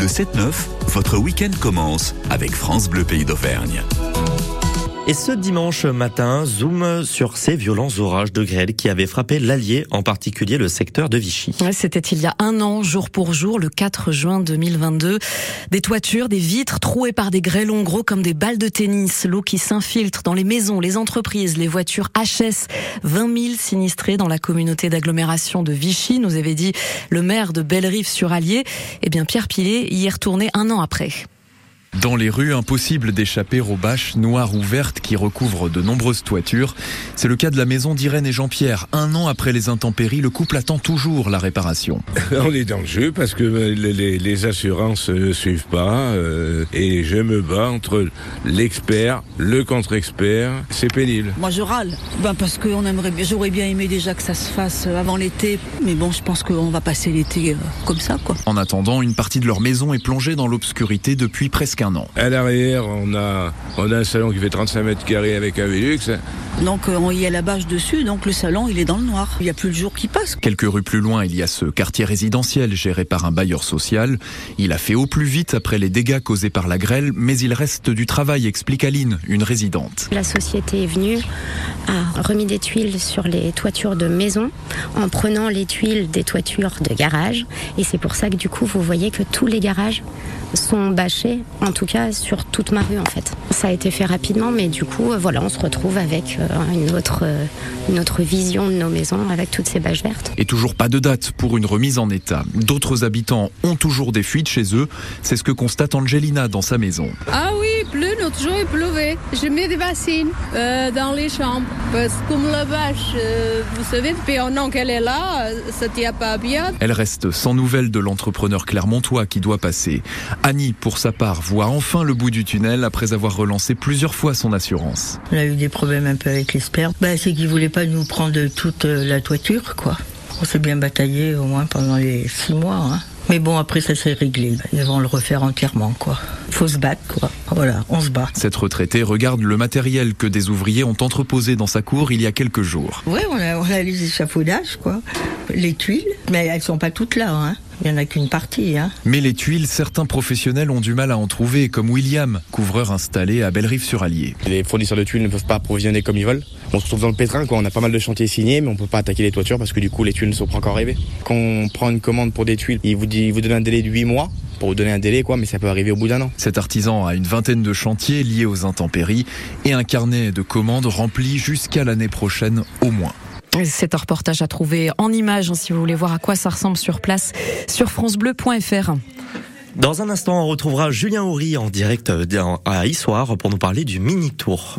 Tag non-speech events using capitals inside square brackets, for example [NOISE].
Le 7-9, votre week-end commence avec France Bleu Pays d'Auvergne. Et ce dimanche matin, zoom sur ces violents orages de grêle qui avaient frappé l'Allier, en particulier le secteur de Vichy. C'était il y a un an, jour pour jour, le 4 juin 2022. Des toitures, des vitres trouées par des grêlons gros comme des balles de tennis, l'eau qui s'infiltre dans les maisons, les entreprises, les voitures HS. 20 000 sinistrés dans la communauté d'agglomération de Vichy, nous avait dit le maire de Bellerive sur Allier. Eh bien, Pierre Pilet y est retourné un an après. Dans les rues, impossible d'échapper aux bâches noires ou vertes qui recouvrent de nombreuses toitures. C'est le cas de la maison d'Irène et Jean-Pierre. Un an après les intempéries, le couple attend toujours la réparation. [LAUGHS] On est dans le jeu parce que les, les assurances ne suivent pas euh, et je me bats entre l'expert, le contre-expert. C'est pénible. Moi je râle ben parce que aimerait, j'aurais bien aimé déjà que ça se fasse avant l'été. Mais bon, je pense qu'on va passer l'été euh, comme ça. quoi. En attendant, une partie de leur maison est plongée dans l'obscurité depuis presque an. À l'arrière, on a, on a un salon qui fait 35 mètres carrés avec un Velux. Donc euh, on y a la bâche dessus, donc le salon il est dans le noir. Il n'y a plus le jour qui passe. Quelques rues plus loin, il y a ce quartier résidentiel géré par un bailleur social. Il a fait au plus vite après les dégâts causés par la grêle, mais il reste du travail, explique Aline, une résidente. La société est venue, a remis des tuiles sur les toitures de maison en prenant les tuiles des toitures de garage. Et c'est pour ça que du coup vous voyez que tous les garages sont bâchés, en tout cas sur toute ma rue en fait. Ça a été fait rapidement, mais du coup, euh, voilà, on se retrouve avec euh, une autre, euh, une autre vision de nos maisons avec toutes ces bâches vertes. Et toujours pas de date pour une remise en état. D'autres habitants ont toujours des fuites chez eux. C'est ce que constate Angelina dans sa maison. Ah oui, pleut, notre jour il pleuvait. Je mets des bassines dans les chambres. Parce que comme la bâche, vous savez, depuis un an qu'elle est là, ça tient pas bien. Elle reste sans nouvelles de l'entrepreneur clermontois qui doit passer. Annie, pour sa part, voit enfin le bout du tunnel après avoir relancé plusieurs fois son assurance. On a eu des problèmes un peu avec l'expert. Bah, c'est qu'il voulait pas nous prendre toute euh, la toiture, quoi. On s'est bien bataillé au moins pendant les six mois. Hein. Mais bon, après, ça s'est réglé. Ils vont le refaire entièrement, quoi. Faut se battre, quoi. Voilà, on se bat. Cette retraitée regarde le matériel que des ouvriers ont entreposé dans sa cour il y a quelques jours. Oui, on a, on a les échafaudages, quoi. Les tuiles. Mais elles sont pas toutes là, hein. Il n'y en a qu'une partie. Hein. Mais les tuiles, certains professionnels ont du mal à en trouver, comme William, couvreur installé à Bellerive-sur-Allier. Les fournisseurs de tuiles ne peuvent pas approvisionner comme ils veulent. On se retrouve dans le pétrin, quoi. on a pas mal de chantiers signés, mais on peut pas attaquer les toitures parce que du coup les tuiles ne sont pas encore arrivées. Quand on prend une commande pour des tuiles, il vous, dit, vous donne un délai de 8 mois pour vous donner un délai, quoi, mais ça peut arriver au bout d'un an. Cet artisan a une vingtaine de chantiers liés aux intempéries et un carnet de commandes rempli jusqu'à l'année prochaine au moins. C'est un reportage à trouver en images hein, si vous voulez voir à quoi ça ressemble sur place sur francebleu.fr. Dans un instant, on retrouvera Julien Horry en direct euh, à Issoire pour nous parler du mini tour.